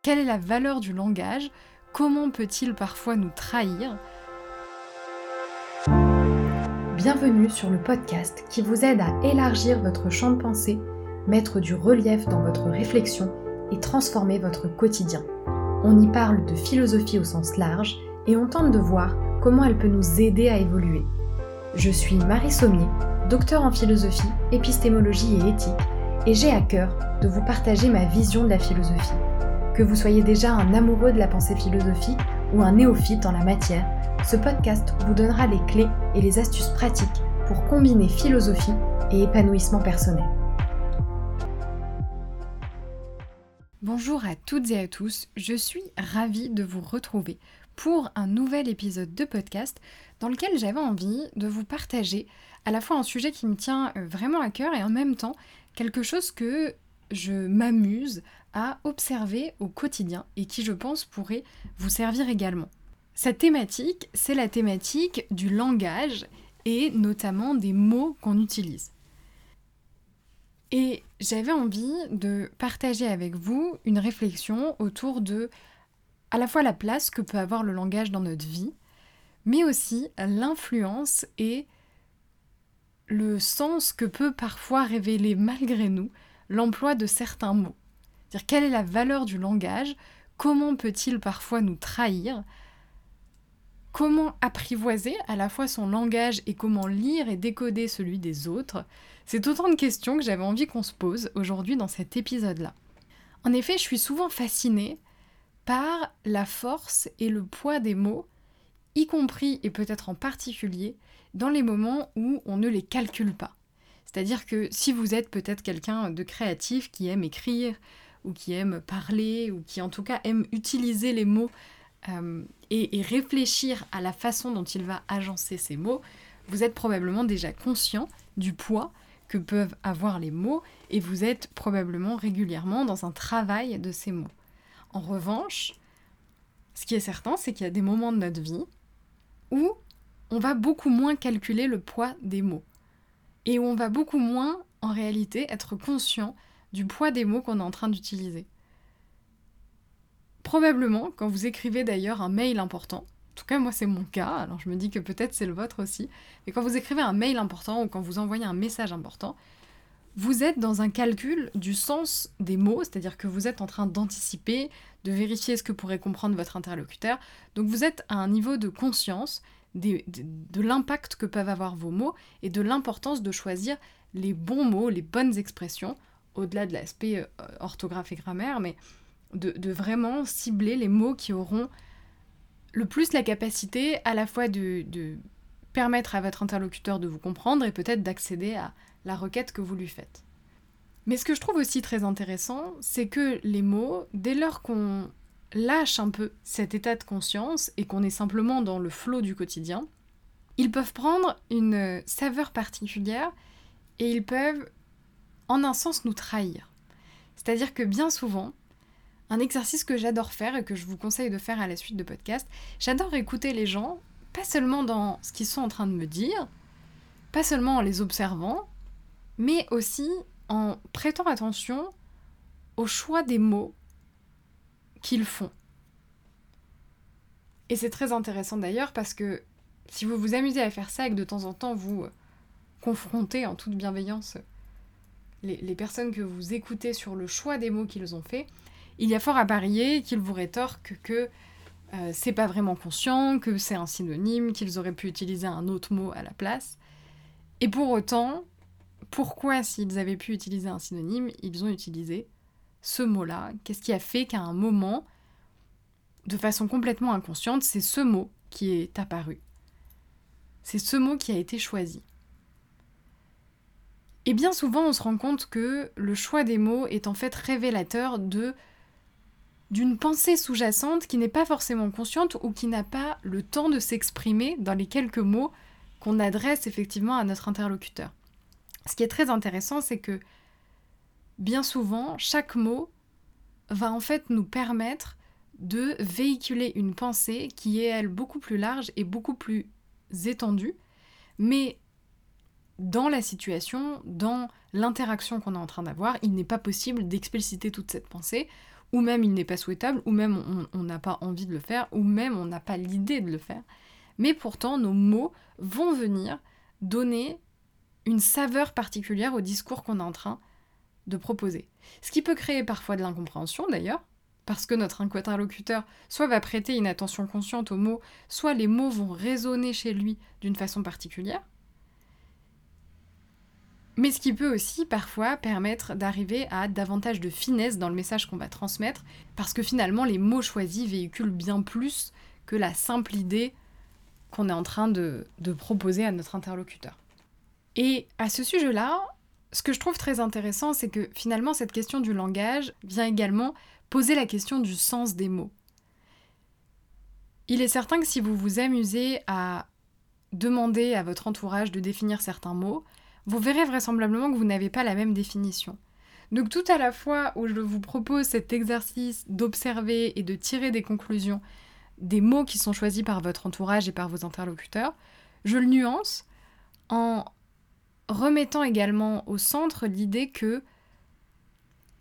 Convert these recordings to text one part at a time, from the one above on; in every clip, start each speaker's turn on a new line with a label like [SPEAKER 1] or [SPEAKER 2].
[SPEAKER 1] Quelle est la valeur du langage? Comment peut-il parfois nous trahir?
[SPEAKER 2] Bienvenue sur le podcast qui vous aide à élargir votre champ de pensée, mettre du relief dans votre réflexion et transformer votre quotidien. On y parle de philosophie au sens large et on tente de voir comment elle peut nous aider à évoluer. Je suis Marie Sommier, docteur en philosophie, épistémologie et éthique, et j'ai à cœur de vous partager ma vision de la philosophie que vous soyez déjà un amoureux de la pensée philosophique ou un néophyte en la matière, ce podcast vous donnera les clés et les astuces pratiques pour combiner philosophie et épanouissement personnel.
[SPEAKER 1] Bonjour à toutes et à tous, je suis ravie de vous retrouver pour un nouvel épisode de podcast dans lequel j'avais envie de vous partager à la fois un sujet qui me tient euh, vraiment à cœur et en même temps quelque chose que je m'amuse à observer au quotidien et qui, je pense, pourrait vous servir également. Cette thématique, c'est la thématique du langage et notamment des mots qu'on utilise. Et j'avais envie de partager avec vous une réflexion autour de à la fois la place que peut avoir le langage dans notre vie, mais aussi l'influence et le sens que peut parfois révéler malgré nous l'emploi de certains mots. Dire quelle est la valeur du langage? Comment peut-il parfois nous trahir? Comment apprivoiser à la fois son langage et comment lire et décoder celui des autres? C'est autant de questions que j'avais envie qu'on se pose aujourd'hui dans cet épisode-là. En effet, je suis souvent fascinée par la force et le poids des mots, y compris et peut-être en particulier dans les moments où on ne les calcule pas. C'est-à-dire que si vous êtes peut-être quelqu'un de créatif qui aime écrire, ou qui aime parler, ou qui en tout cas aime utiliser les mots euh, et, réfléchir à la façon dont il va agencer ces mots, vous êtes probablement déjà conscient du poids que peuvent avoir les mots et vous êtes probablement régulièrement dans un travail de ces mots. En revanche, ce qui est certain, c'est qu'il y a des moments de notre vie où on va beaucoup moins calculer le poids des mots et où on va beaucoup moins en réalité être conscient du poids des mots qu'on est en train d'utiliser. Probablement, quand vous écrivez d'ailleurs un mail important, en tout cas moi c'est mon cas, alors je me dis que peut-être c'est le vôtre aussi, mais quand vous écrivez un mail important ou quand vous envoyez un message important, vous êtes dans un calcul du sens des mots, c'est-à-dire que vous êtes en train d'anticiper, de vérifier ce que pourrait comprendre votre interlocuteur, donc vous êtes à un niveau de conscience de, l'impact que peuvent avoir vos mots et de l'importance de choisir les bons mots, les bonnes expressions au-delà de l'aspect euh, orthographe et grammaire, mais de, vraiment cibler les mots qui auront le plus la capacité à la fois de, permettre à votre interlocuteur de vous comprendre et peut-être d'accéder à la requête que vous lui faites. Mais ce que je trouve aussi très intéressant, c'est que les mots, dès lors qu'on lâche un peu cet état de conscience et qu'on est simplement dans le flot du quotidien, ils peuvent prendre une saveur particulière et ils peuvent en un sens nous trahir. C'est-à-dire que bien souvent, un exercice que j'adore faire et que je vous conseille de faire à la suite de podcast, j'adore écouter les gens, pas seulement dans ce qu'ils sont en train de me dire, pas seulement en les observant, mais aussi en prêtant attention au choix des mots qu'ils font. Et c'est très intéressant d'ailleurs parce que si vous vous amusez à faire ça et que de temps en temps vous confrontez en toute bienveillance les, personnes que vous écoutez sur le choix des mots qu'ils ont fait, il y a fort à parier qu'ils vous rétorquent que euh, c'est pas vraiment conscient, que c'est un synonyme, qu'ils auraient pu utiliser un autre mot à la place. Et pour autant, pourquoi s'ils avaient pu utiliser un synonyme, ils ont utilisé ce mot-là? Qu'est-ce qui a fait qu'à un moment, de façon complètement inconsciente, c'est ce mot qui est apparu? C'est ce mot qui a été choisi. Et bien souvent, on se rend compte que le choix des mots est en fait révélateur de d'une pensée sous-jacente qui n'est pas forcément consciente ou qui n'a pas le temps de s'exprimer dans les quelques mots qu'on adresse effectivement à notre interlocuteur. Ce qui est très intéressant, c'est que bien souvent, chaque mot va en fait nous permettre de véhiculer une pensée qui est, elle, beaucoup plus large et beaucoup plus étendue, mais dans la situation, dans l'interaction qu'on est en train d'avoir, il n'est pas possible d'expliciter toute cette pensée, ou même il n'est pas souhaitable, ou même on n'a pas envie de le faire, ou même on n'a pas l'idée de le faire. Mais pourtant, nos mots vont venir donner une saveur particulière au discours qu'on est en train de proposer. Ce qui peut créer parfois de l'incompréhension d'ailleurs, parce que notre interlocuteur soit va prêter une attention consciente aux mots, soit les mots vont résonner chez lui d'une façon particulière. Mais ce qui peut aussi parfois permettre d'arriver à davantage de finesse dans le message qu'on va transmettre, parce que finalement les mots choisis véhiculent bien plus que la simple idée qu'on est en train de, proposer à notre interlocuteur. Et à ce sujet-là, ce que je trouve très intéressant, c'est que finalement cette question du langage vient également poser la question du sens des mots. Il est certain que si vous vous amusez à demander à votre entourage de définir certains mots, vous verrez vraisemblablement que vous n'avez pas la même définition. Donc tout à la fois où je vous propose cet exercice d'observer et de tirer des conclusions des mots qui sont choisis par votre entourage et par vos interlocuteurs, je le nuance en remettant également au centre l'idée que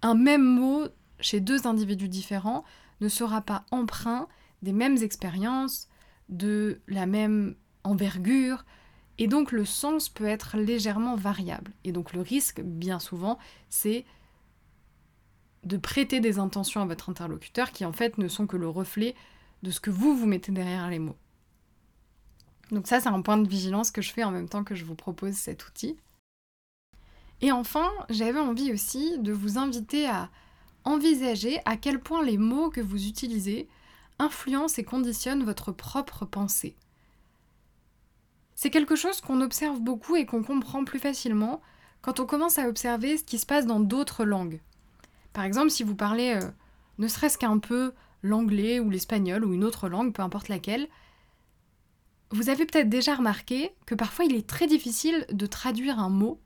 [SPEAKER 1] un même mot chez deux individus différents ne sera pas emprunt des mêmes expériences, de la même envergure, et donc le sens peut être légèrement variable. Et donc le risque, bien souvent, c'est de prêter des intentions à votre interlocuteur qui en fait ne sont que le reflet de ce que vous vous mettez derrière les mots. Donc ça, c'est un point de vigilance que je fais en même temps que je vous propose cet outil. Et enfin, j'avais envie aussi de vous inviter à envisager à quel point les mots que vous utilisez influencent et conditionnent votre propre pensée. C'est quelque chose qu'on observe beaucoup et qu'on comprend plus facilement quand on commence à observer ce qui se passe dans d'autres langues. Par exemple, si vous parlez euh, ne serait-ce qu'un peu l'anglais ou l'espagnol ou une autre langue, peu importe laquelle, vous avez peut-être déjà remarqué que parfois il est très difficile de traduire un mot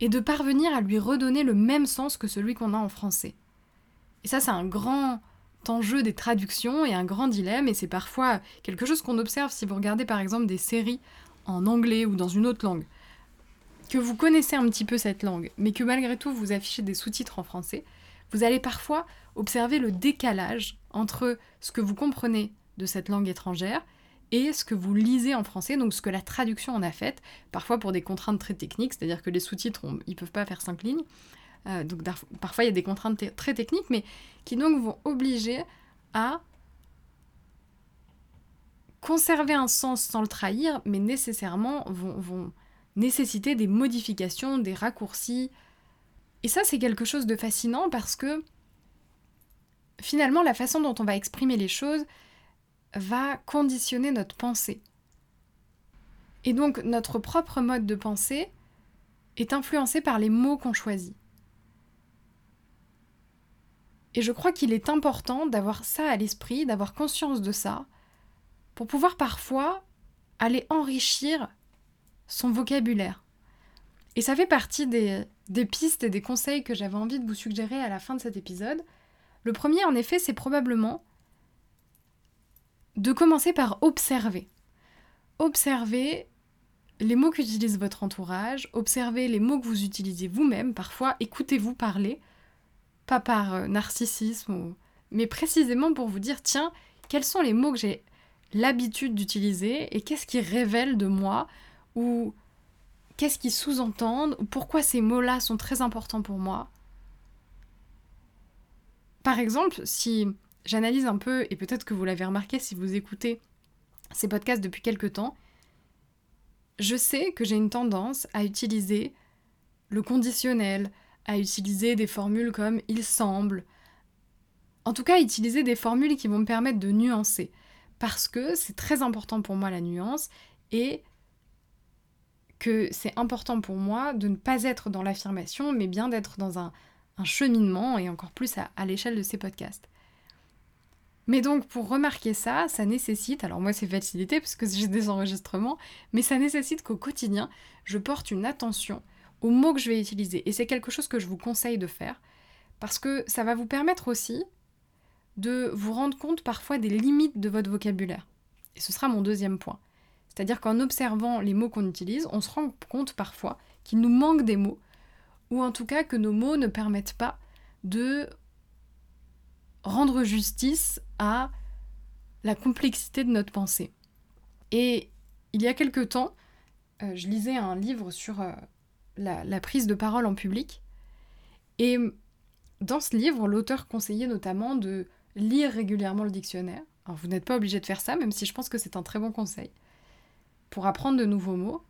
[SPEAKER 1] et de parvenir à lui redonner le même sens que celui qu'on a en français. Et ça, c'est un grand enjeu des traductions et un grand dilemme, et c'est parfois quelque chose qu'on observe si vous regardez par exemple des séries en anglais ou dans une autre langue, que vous connaissez un petit peu cette langue, mais que malgré tout vous affichez des sous-titres en français, vous allez parfois observer le décalage entre ce que vous comprenez de cette langue étrangère et ce que vous lisez en français, donc ce que la traduction en a fait, parfois pour des contraintes très techniques, c'est-à-dire que les sous-titres, ils peuvent pas faire cinq lignes, euh, donc parfois il y a des contraintes très techniques, mais qui donc vont obliger à conserver un sens sans le trahir, mais nécessairement vont, vont nécessiter des modifications, des raccourcis. Et ça, c'est quelque chose de fascinant parce que finalement, la façon dont on va exprimer les choses va conditionner notre pensée. Et donc, notre propre mode de pensée est influencé par les mots qu'on choisit. Et je crois qu'il est important d'avoir ça à l'esprit, d'avoir conscience de ça, pour pouvoir parfois aller enrichir son vocabulaire. Et ça fait partie des, pistes et des conseils que j'avais envie de vous suggérer à la fin de cet épisode. Le premier, en effet, c'est probablement de commencer par observer. Observer les mots qu'utilise votre entourage, observer les mots que vous utilisez vous-même, parfois écoutez-vous parler, pas par euh, narcissisme, mais précisément pour vous dire, tiens, quels sont les mots que j'ai l'habitude d'utiliser et qu'est-ce qui révèle de moi ou qu'est-ce qui sous-entendent ou pourquoi ces mots-là sont très importants pour moi. Par exemple, si j'analyse un peu, et peut-être que vous l'avez remarqué si vous écoutez ces podcasts depuis quelque temps, je sais que j'ai une tendance à utiliser le conditionnel, à utiliser des formules comme il semble. En tout cas, utiliser des formules qui vont me permettre de nuancer. Parce que c'est très important pour moi la nuance et que c'est important pour moi de ne pas être dans l'affirmation, mais bien d'être dans un, cheminement et encore plus à l'échelle de ces podcasts. Mais donc pour remarquer ça, ça nécessite, alors moi c'est facilité parce que j'ai des enregistrements, mais ça nécessite qu'au quotidien, je porte une attention aux mots que je vais utiliser. Et c'est quelque chose que je vous conseille de faire, parce que ça va vous permettre aussi de vous rendre compte parfois des limites de votre vocabulaire. Et ce sera mon deuxième point. C'est-à-dire qu'en observant les mots qu'on utilise, on se rend compte parfois qu'il nous manque des mots, ou en tout cas que nos mots ne permettent pas de rendre justice à la complexité de notre pensée. Et il y a quelque temps, euh, je lisais un livre sur euh, la, prise de parole en public. Et dans ce livre, l'auteur conseillait notamment de lire régulièrement le dictionnaire. Alors vous n'êtes pas obligé de faire ça, même si je pense que c'est un très bon conseil, pour apprendre de nouveaux mots.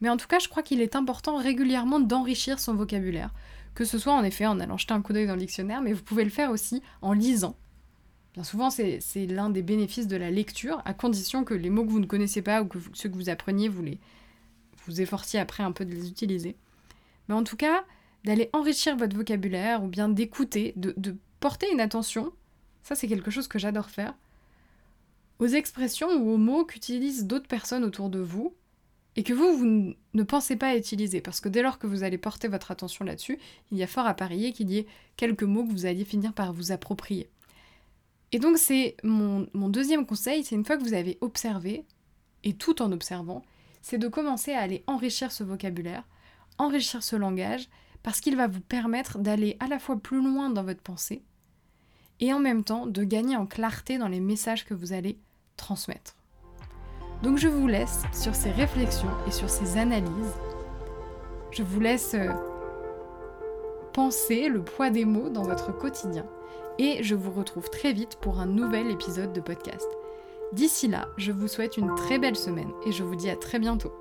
[SPEAKER 1] Mais en tout cas, je crois qu'il est important régulièrement d'enrichir son vocabulaire, que ce soit en effet en allant jeter un coup d'œil dans le dictionnaire, mais vous pouvez le faire aussi en lisant. Bien souvent, c'est l'un des bénéfices de la lecture, à condition que les mots que vous ne connaissez pas ou que ceux que vous appreniez, vous les vous efforciez après un peu de les utiliser. Mais en tout cas, d'aller enrichir votre vocabulaire ou bien d'écouter, de, porter une attention, ça c'est quelque chose que j'adore faire, aux expressions ou aux mots qu'utilisent d'autres personnes autour de vous et que vous, vous ne pensez pas à utiliser. Parce que dès lors que vous allez porter votre attention là-dessus, il y a fort à parier qu'il y ait quelques mots que vous alliez finir par vous approprier. Et donc c'est mon deuxième conseil, c'est une fois que vous avez observé, et tout en observant, c'est de commencer à aller enrichir ce vocabulaire, enrichir ce langage, parce qu'il va vous permettre d'aller à la fois plus loin dans votre pensée, et en même temps de gagner en clarté dans les messages que vous allez transmettre. Donc je vous laisse sur ces réflexions et sur ces analyses. Je vous laisse euh, penser le poids des mots dans votre quotidien. Et je vous retrouve très vite pour un nouvel épisode de podcast. D'ici là, je vous souhaite une très belle semaine et je vous dis à très bientôt.